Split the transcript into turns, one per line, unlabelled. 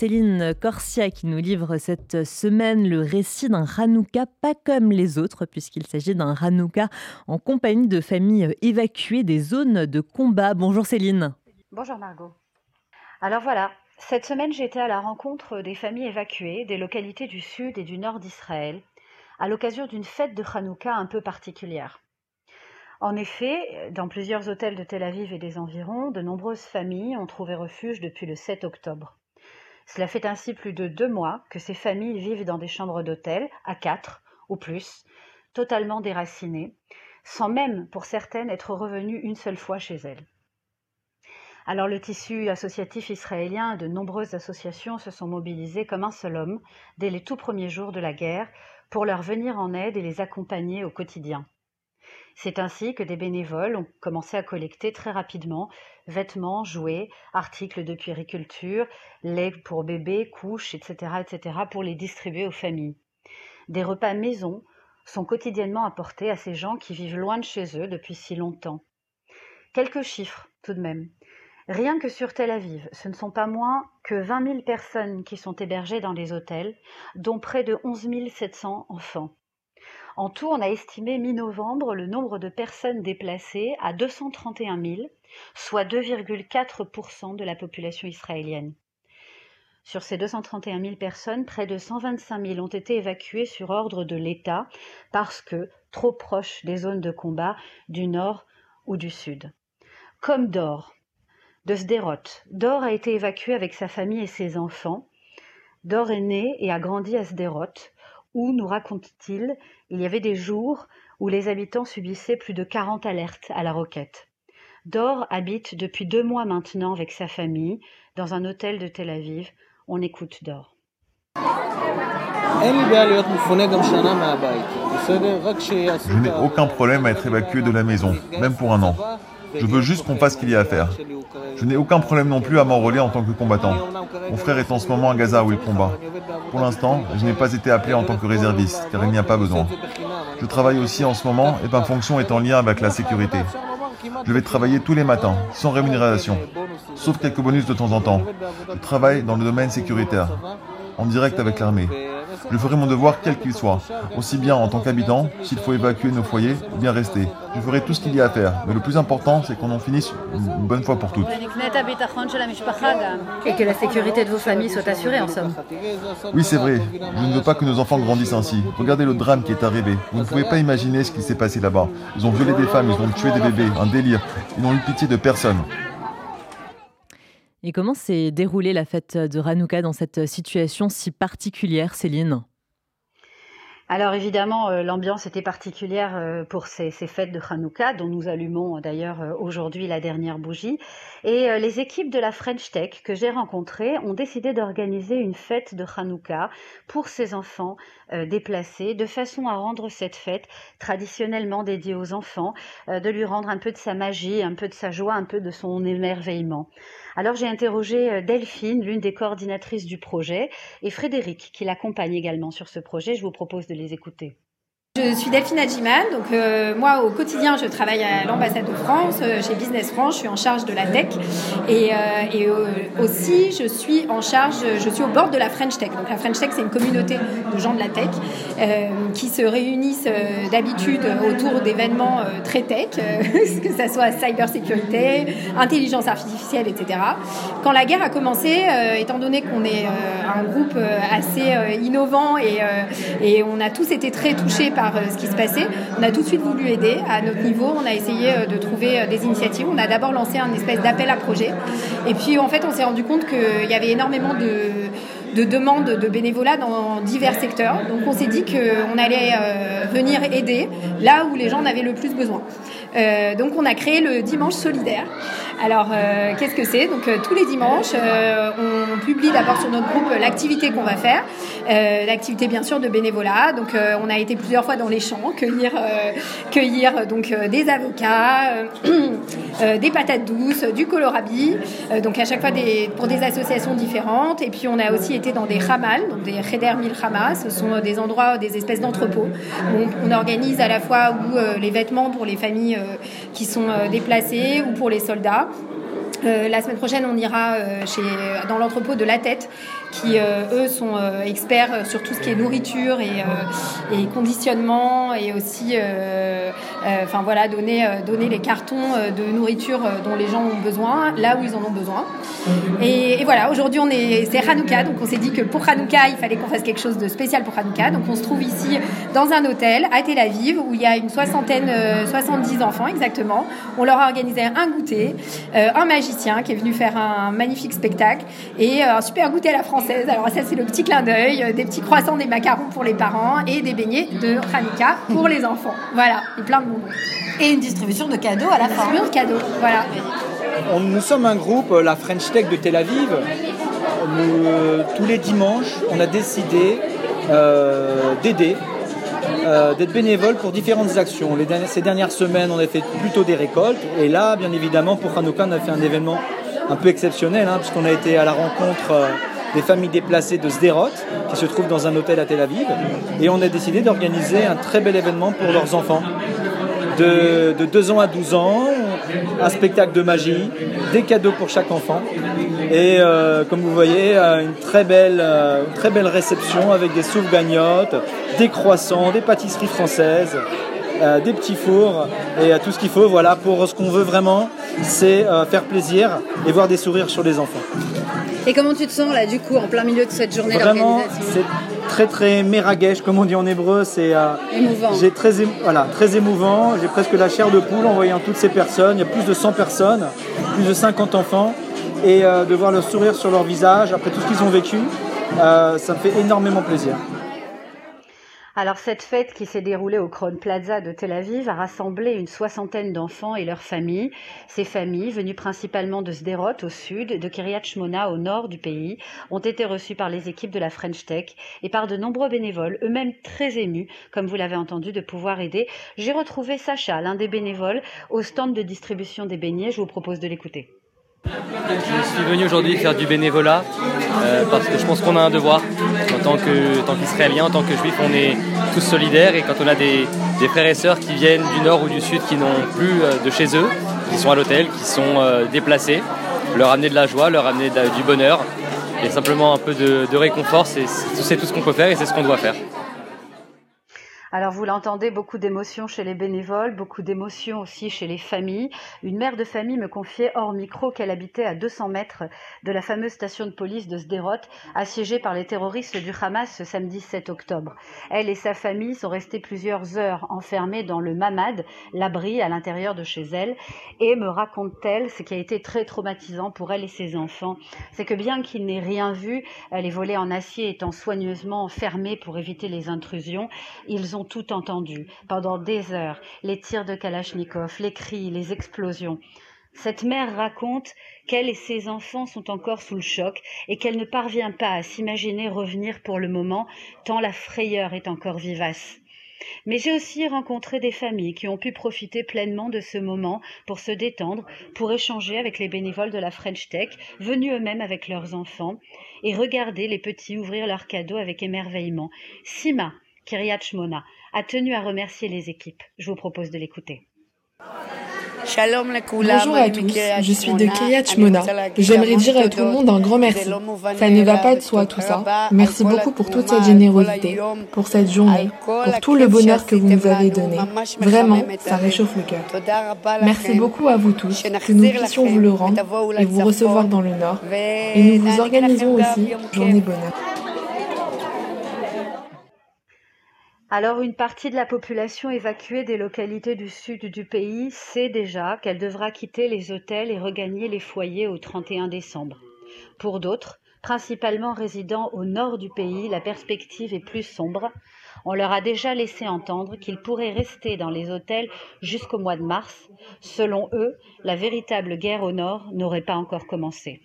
Céline Corsia qui nous livre cette semaine le récit d'un Hanouka pas comme les autres, puisqu'il s'agit d'un Hanouka en compagnie de familles évacuées des zones de combat. Bonjour Céline.
Bonjour Margot. Alors voilà, cette semaine j'étais à la rencontre des familles évacuées des localités du sud et du nord d'Israël, à l'occasion d'une fête de Hanouka un peu particulière. En effet, dans plusieurs hôtels de Tel Aviv et des environs, de nombreuses familles ont trouvé refuge depuis le 7 octobre. Cela fait ainsi plus de deux mois que ces familles vivent dans des chambres d'hôtel, à quatre ou plus, totalement déracinées, sans même, pour certaines, être revenues une seule fois chez elles. Alors le tissu associatif israélien, de nombreuses associations se sont mobilisées comme un seul homme dès les tout premiers jours de la guerre pour leur venir en aide et les accompagner au quotidien. C'est ainsi que des bénévoles ont commencé à collecter très rapidement vêtements, jouets, articles de puériculture, lait pour bébés, couches, etc., etc., pour les distribuer aux familles. Des repas maison sont quotidiennement apportés à ces gens qui vivent loin de chez eux depuis si longtemps. Quelques chiffres tout de même. Rien que sur Tel Aviv, ce ne sont pas moins que 20 000 personnes qui sont hébergées dans les hôtels, dont près de 11 700 enfants. En tout, on a estimé mi-novembre le nombre de personnes déplacées à 231 000, soit 2,4% de la population israélienne. Sur ces 231 000 personnes, près de 125 000 ont été évacuées sur ordre de l'État parce que trop proches des zones de combat du nord ou du sud. Comme Dor, de Sderot. Dor a été évacué avec sa famille et ses enfants. Dor est né et a grandi à Sderot, où, nous raconte-t-il, il y avait des jours où les habitants subissaient plus de 40 alertes à la roquette. Dor habite depuis deux mois maintenant avec sa famille dans un hôtel de Tel Aviv. On écoute Dor.
Je n'ai aucun problème à être évacué de la maison, même pour un an. Je veux juste qu'on fasse ce qu'il y a à faire. Je n'ai aucun problème non plus à m'enrôler en tant que combattant. Mon frère est en ce moment à Gaza où il combat. Pour l'instant, je n'ai pas été appelé en tant que réserviste, car il n'y a pas besoin. Je travaille aussi en ce moment et ma fonction est en lien avec la sécurité. Je vais travailler tous les matins, sans rémunération, sauf quelques bonus de temps en temps. Je travaille dans le domaine sécuritaire, en direct avec l'armée. Je ferai mon devoir quel qu'il soit, aussi bien en tant qu'habitant, s'il faut évacuer nos foyers, ou bien rester. Je ferai tout ce qu'il y a à faire, mais le plus important, c'est qu'on en finisse une bonne fois pour toutes.
Et que la sécurité de vos familles soit assurée, en somme.
Oui, c'est vrai. Je ne veux pas que nos enfants grandissent ainsi. Regardez le drame qui est arrivé. Vous ne pouvez pas imaginer ce qui s'est passé là-bas. Ils ont violé des femmes, ils ont tué des bébés, un délire. Ils n'ont eu pitié de personne.
Et comment s'est déroulée la fête de Hanouka dans cette situation si particulière, Céline?
Alors évidemment, euh, l'ambiance était particulière euh, pour ces, fêtes de Hanouka, dont nous allumons euh, d'ailleurs aujourd'hui la dernière bougie. Et les équipes de la French Tech que j'ai rencontrées ont décidé d'organiser une fête de Hanouka pour ces enfants déplacés, de façon à rendre cette fête traditionnellement dédiée aux enfants, de lui rendre un peu de sa magie, un peu de sa joie, un peu de son émerveillement. Alors j'ai interrogé Delphine, l'une des coordinatrices du projet, et Frédéric, qui l'accompagne également sur ce projet. Je vous propose de les écouter.
Je suis Delphine Adjiman, donc euh, moi au quotidien je travaille à l'ambassade de France, euh, chez Business France, je suis en charge de la tech et, euh, et aussi je suis en charge, je suis au bord de la French Tech. Donc la French Tech c'est une communauté de gens de la tech qui se réunissent d'habitude autour d'événements très tech, que ce soit cybersécurité, intelligence artificielle, etc. Quand la guerre a commencé, étant donné qu'on est un groupe assez innovant et, et on a tous été très touchés par euh, ce qui se passait. On a tout de suite voulu aider à notre niveau. On a essayé euh, de trouver euh, des initiatives. On a d'abord lancé un espèce d'appel à projet. Et puis en fait, on s'est rendu compte qu'il y avait énormément de, de demandes de bénévolat dans divers secteurs. Donc on s'est dit qu'on allait venir aider là où les gens en avaient le plus besoin. Donc on a créé le Dimanche solidaire. Alors, euh, qu'est-ce que c'est? Donc, euh, tous les dimanches, euh, on publie d'abord sur notre groupe l'activité qu'on va faire, l'activité bien sûr de bénévolat. Donc, on a été plusieurs fois dans les champs cueillir, cueillir donc des avocats, des patates douces, du colorabie. donc, à chaque fois pour des associations différentes. Et puis, on a aussi été dans des hamal, donc des cheder mil. Ce sont des endroits, des espèces d'entrepôts où on, organise à la fois où les vêtements pour les familles qui sont déplacées ou pour les soldats. Euh, la semaine prochaine, on ira euh, dans l'entrepôt de La Tête, qui eux sont experts sur tout ce qui est nourriture et, et conditionnement et aussi enfin voilà donner donner les cartons de nourriture dont les gens ont besoin là où ils en ont besoin. Et, voilà, aujourd'hui on est c'est Hanouka, donc on s'est dit que pour Hanouka il fallait qu'on fasse quelque chose de spécial pour Hanouka. Donc on se trouve ici dans un hôtel à Tel Aviv où il y a une soixantaine, 70 enfants exactement. On leur a organisé un goûter, un magicien qui est venu faire un magnifique spectacle et un super goûter à la française. Alors ça c'est le petit clin d'œil, des petits croissants, des macarons pour les parents et des beignets de Hanouka pour les enfants. Voilà, et plein de bonbons.
Et une distribution de cadeaux à la fin.
Distribution de cadeaux, voilà.
nous sommes un groupe, la French Tech de Tel Aviv. Euh, tous les dimanches, on a décidé euh, d'aider, euh, d'être bénévole pour différentes actions. ces dernières semaines, on a fait plutôt des récoltes. Et là, bien évidemment, pour Hanouka, on a fait un événement un peu exceptionnel, hein, puisqu'on a été à la rencontre des familles déplacées de Sderot, qui se trouvent dans un hôtel à Tel Aviv. Et on a décidé d'organiser un très bel événement pour leurs enfants. De, de 2 ans à 12 ans, un spectacle de magie, des cadeaux pour chaque enfant. Et euh, comme vous voyez, euh, une très belle, euh, réception avec des souffles gagnottes, des croissants, des pâtisseries françaises, des petits fours et tout ce qu'il faut. Voilà, pour ce qu'on veut vraiment, c'est faire plaisir et voir des sourires sur les enfants.
Et comment tu te sens là, du coup, en plein milieu de cette journée
Vraiment, c'est très très meragesh, comme on dit en hébreu. C'est
émouvant.
J'ai très, voilà, très émouvant. J'ai presque la chair de poule en voyant toutes ces personnes. Il y a plus de 100 personnes, plus de 50 enfants et euh, de voir le sourire sur leur visage après tout ce qu'ils ont vécu, euh, ça me fait énormément plaisir.
Alors cette fête qui s'est déroulée au Kron Plaza de Tel Aviv a rassemblé une soixantaine d'enfants et leurs familles. Ces familles, venues principalement de Sderot au sud, de Kiryat Shmona au nord du pays, ont été reçues par les équipes de la French Tech et par de nombreux bénévoles, eux-mêmes très émus, comme vous l'avez entendu, de pouvoir aider. J'ai retrouvé Sacha, l'un des bénévoles, au stand de distribution des beignets. Je vous propose de l'écouter.
Je suis venu aujourd'hui faire du bénévolat euh, parce que je pense qu'on a un devoir. En tant qu'Israélien, en tant que juif, on est tous solidaires et quand on a des, frères et sœurs qui viennent du nord ou du sud qui n'ont plus euh, de chez eux, qui sont à l'hôtel, qui sont euh, déplacés, leur amener de la joie, leur amener du bonheur et simplement un peu de, de réconfort, c'est tout ce qu'on peut faire et c'est ce qu'on doit faire.
Alors vous l'entendez, beaucoup d'émotions chez les bénévoles, beaucoup d'émotions aussi chez les familles. Une mère de famille me confiait hors micro qu'elle habitait à 200 mètres de la fameuse station de police de Sderot, assiégée par les terroristes du Hamas ce samedi 7 octobre. Elle et sa famille sont restées plusieurs heures enfermées dans le Mamad, l'abri à l'intérieur de chez elle, et me raconte-t-elle, ce qui a été très traumatisant pour elle et ses enfants, c'est que bien qu'ils n'aient rien vu, les volets en acier étant soigneusement fermés pour éviter les intrusions, ils ont tout entendu pendant des heures, les tirs de Kalachnikov, les cris, les explosions. Cette mère raconte qu'elle et ses enfants sont encore sous le choc et qu'elle ne parvient pas à s'imaginer revenir pour le moment, tant la frayeur est encore vivace. Mais j'ai aussi rencontré des familles qui ont pu profiter pleinement de ce moment pour se détendre, pour échanger avec les bénévoles de la French Tech, venus eux-mêmes avec leurs enfants, et regarder les petits ouvrir leurs cadeaux avec émerveillement. Sima, Kiryat Shmona, a tenu à remercier les équipes. Je vous propose de l'écouter.
Bonjour à tous, je suis de Kiryat Shmona. J'aimerais dire à tout le monde un grand merci. Ça ne va pas de soi tout ça. Merci beaucoup pour toute cette générosité, pour cette journée, pour tout le bonheur que vous nous avez donné. Vraiment, ça réchauffe le cœur. Merci beaucoup à vous tous, que nous puissions vous le rendre et vous recevoir dans le Nord. Et nous vous organisons aussi Journée Bonheur.
Alors une partie de la population évacuée des localités du sud du pays sait déjà qu'elle devra quitter les hôtels et regagner les foyers au 31 décembre. Pour d'autres, principalement résidant au nord du pays, la perspective est plus sombre. On leur a déjà laissé entendre qu'ils pourraient rester dans les hôtels jusqu'au mois de mars. Selon eux, la véritable guerre au nord n'aurait pas encore commencé.